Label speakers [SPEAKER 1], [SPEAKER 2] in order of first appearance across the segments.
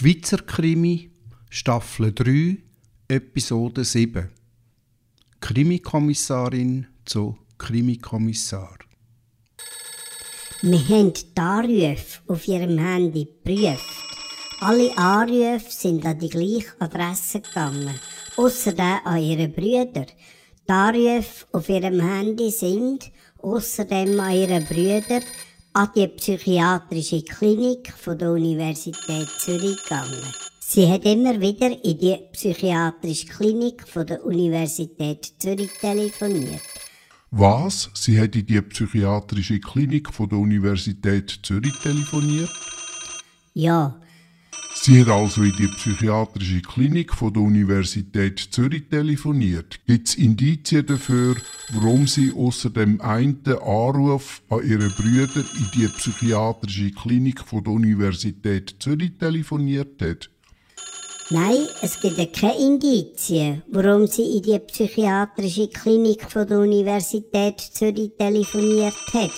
[SPEAKER 1] Schweizer Krimi, Staffel 3, Episode 7. Krimikommissarin zu Krimikommissar.
[SPEAKER 2] Wir haben die Anrufe auf ihrem Handy geprüft. Alle Anrufe sind an die gleiche Adresse gegangen, der an ihre Brüder. Die Anrufe auf ihrem Handy sind außerdem an ihre Brüder an die psychiatrische Klinik von der Universität Zürich gegangen. Sie hat immer wieder in die psychiatrische Klinik von der Universität Zürich telefoniert.
[SPEAKER 3] Was? Sie hat in die psychiatrische Klinik von der Universität Zürich telefoniert?
[SPEAKER 2] Ja,
[SPEAKER 3] Sie hat also in die psychiatrische Klinik von der Universität Zürich telefoniert. Gibt es Indizien dafür, warum sie außer dem einen Anruf an ihre Brüder in die psychiatrische Klinik von der Universität Zürich telefoniert hat?
[SPEAKER 2] Nein, es gibt keine Indizien, warum sie in die psychiatrische Klinik von der Universität Zürich telefoniert hat.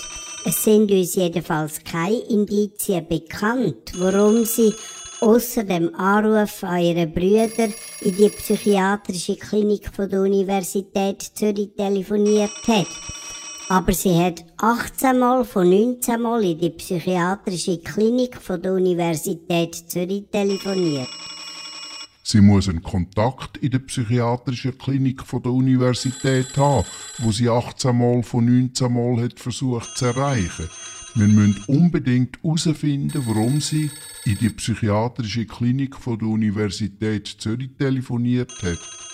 [SPEAKER 2] Es sind uns jedenfalls keine Indizien bekannt, warum sie außer dem Anruf an ihre Brüder in die psychiatrische Klinik von der Universität Zürich telefoniert hat. Aber sie hat 18 Mal von 19 Mal in die psychiatrische Klinik von der Universität Zürich telefoniert.
[SPEAKER 3] Sie muss einen Kontakt in der psychiatrischen Klinik von der Universität haben, wo sie 18 Mal von 19 Mal hat versucht zu erreichen. Wir müssen unbedingt herausfinden, warum sie in die psychiatrische Klinik von der Universität Zürich telefoniert hat.